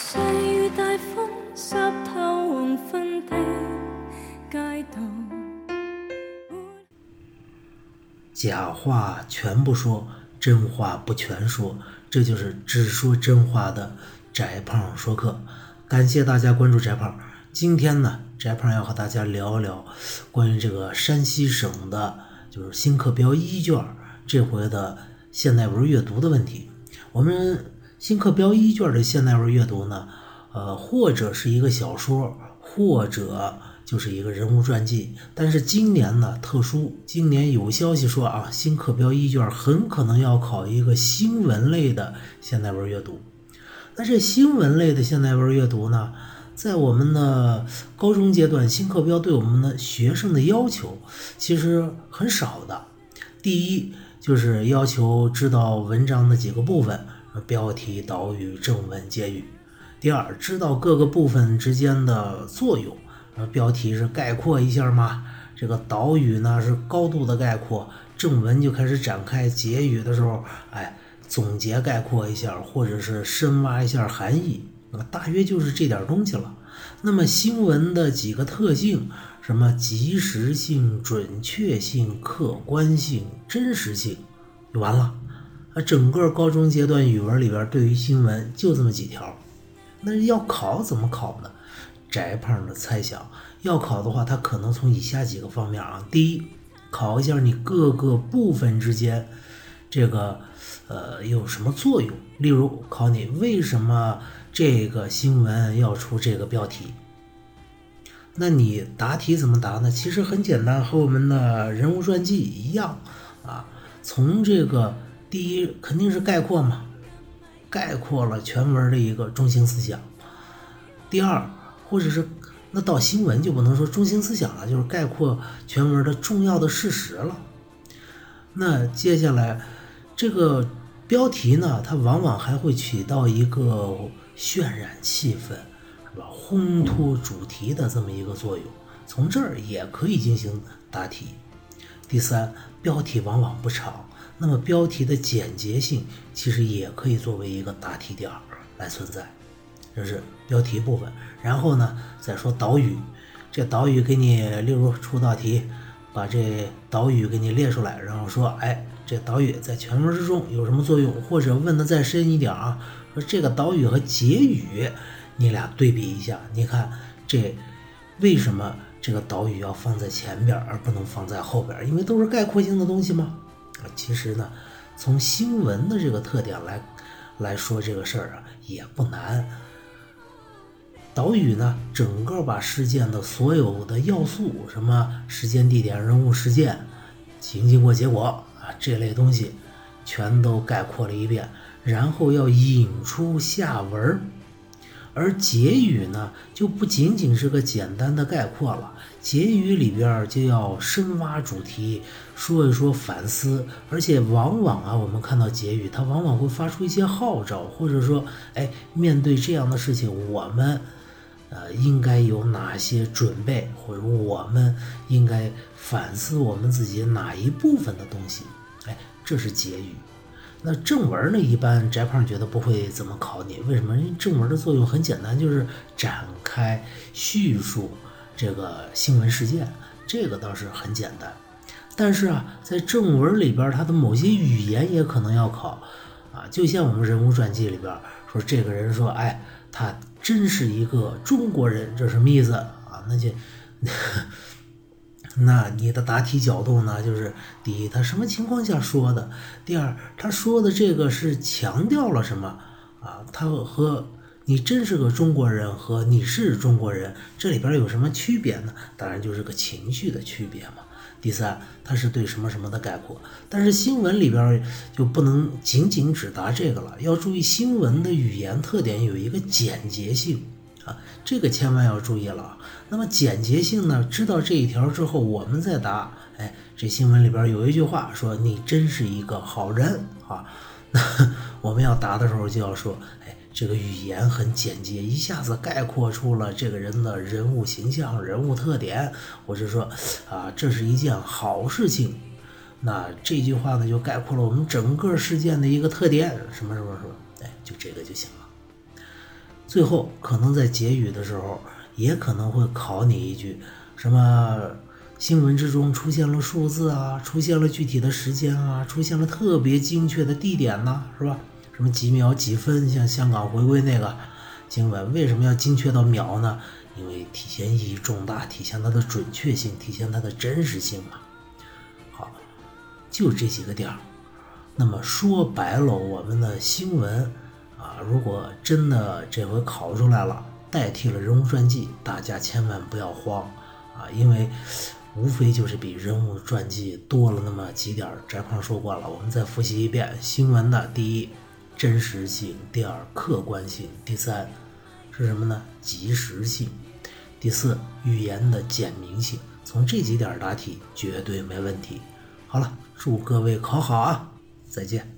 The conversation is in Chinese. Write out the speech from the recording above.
细雨大风，湿透黄昏的街。假话全不说，真话不全说，这就是只说真话的翟胖说课。感谢大家关注翟胖，今天呢，翟胖要和大家聊聊关于这个山西省的，就是新课标一卷，这回的现代文阅读的问题。我们。新课标一卷的现代文阅读呢，呃，或者是一个小说，或者。就是一个人物传记，但是今年呢特殊，今年有消息说啊，新课标一卷很可能要考一个新闻类的现代文阅读。那这新闻类的现代文阅读呢，在我们的高中阶段，新课标对我们的学生的要求其实很少的。第一就是要求知道文章的几个部分，标题、导语、正文、结语。第二，知道各个部分之间的作用。标题是概括一下嘛，这个导语呢是高度的概括，正文就开始展开，结语的时候，哎，总结概括一下，或者是深挖一下含义，那大约就是这点东西了。那么新闻的几个特性，什么及时性、准确性、客观性、真实性，就完了。啊，整个高中阶段语文里边对于新闻就这么几条，那要考怎么考呢？翟胖的猜想，要考的话，他可能从以下几个方面啊。第一，考一下你各个部分之间，这个呃有什么作用？例如，考你为什么这个新闻要出这个标题？那你答题怎么答呢？其实很简单，和我们的人物传记一样啊。从这个第一肯定是概括嘛，概括了全文的一个中心思想。第二。或者是那到新闻就不能说中心思想了，就是概括全文的重要的事实了。那接下来这个标题呢，它往往还会起到一个渲染气氛，是吧？烘托主题的这么一个作用。从这儿也可以进行答题。第三，标题往往不长，那么标题的简洁性其实也可以作为一个答题点来存在。这是标题部分，然后呢，再说导语。这导语给你，例如出道题，把这导语给你列出来，然后说，哎，这导语在全文之中有什么作用？或者问的再深一点啊，说这个导语和结语，你俩对比一下，你看这为什么这个导语要放在前边而不能放在后边？因为都是概括性的东西吗？啊，其实呢，从新闻的这个特点来来说这个事儿啊，也不难。导语呢，整个把事件的所有的要素，什么时间、地点、人物、事件、起因、经过、结果这类东西，全都概括了一遍，然后要引出下文而结语呢，就不仅仅是个简单的概括了，结语里边就要深挖主题，说一说反思，而且往往啊，我们看到结语，它往往会发出一些号召，或者说，哎，面对这样的事情，我们。呃，应该有哪些准备，或者我们应该反思我们自己哪一部分的东西？哎，这是结语。那正文呢？一般翟胖觉得不会怎么考你，为什么？因为正文的作用很简单，就是展开叙述这个新闻事件，这个倒是很简单。但是啊，在正文里边，它的某些语言也可能要考啊。就像我们人物传记里边说，这个人说，哎，他。真是一个中国人，这什么意思啊？那就，那你的答题角度呢？就是第一，他什么情况下说的；第二，他说的这个是强调了什么啊？他和你真是个中国人和你是中国人这里边有什么区别呢？当然就是个情绪的区别嘛。第三，它是对什么什么的概括，但是新闻里边就不能仅仅只答这个了，要注意新闻的语言特点有一个简洁性啊，这个千万要注意了。那么简洁性呢，知道这一条之后，我们再答，哎，这新闻里边有一句话说你真是一个好人啊，那我们要答的时候就要说，哎。这个语言很简洁，一下子概括出了这个人的人物形象、人物特点，或者说，啊，这是一件好事情。那这句话呢，就概括了我们整个事件的一个特点，什么什么什么，哎，就这个就行了。最后，可能在结语的时候，也可能会考你一句，什么新闻之中出现了数字啊，出现了具体的时间啊，出现了特别精确的地点呢，是吧？什么几秒几分，像香港回归那个新闻，为什么要精确到秒呢？因为体现意义重大，体现它的准确性，体现它的真实性嘛。好，就这几个点儿。那么说白了，我们的新闻啊，如果真的这回考出来了，代替了人物传记，大家千万不要慌啊，因为无非就是比人物传记多了那么几点。翟胖说过了，我们再复习一遍：新闻的第一，真实性；第二，客观性；第三是什么呢？及时性。第四，语言的简明性，从这几点答题绝对没问题。好了，祝各位考好啊！再见。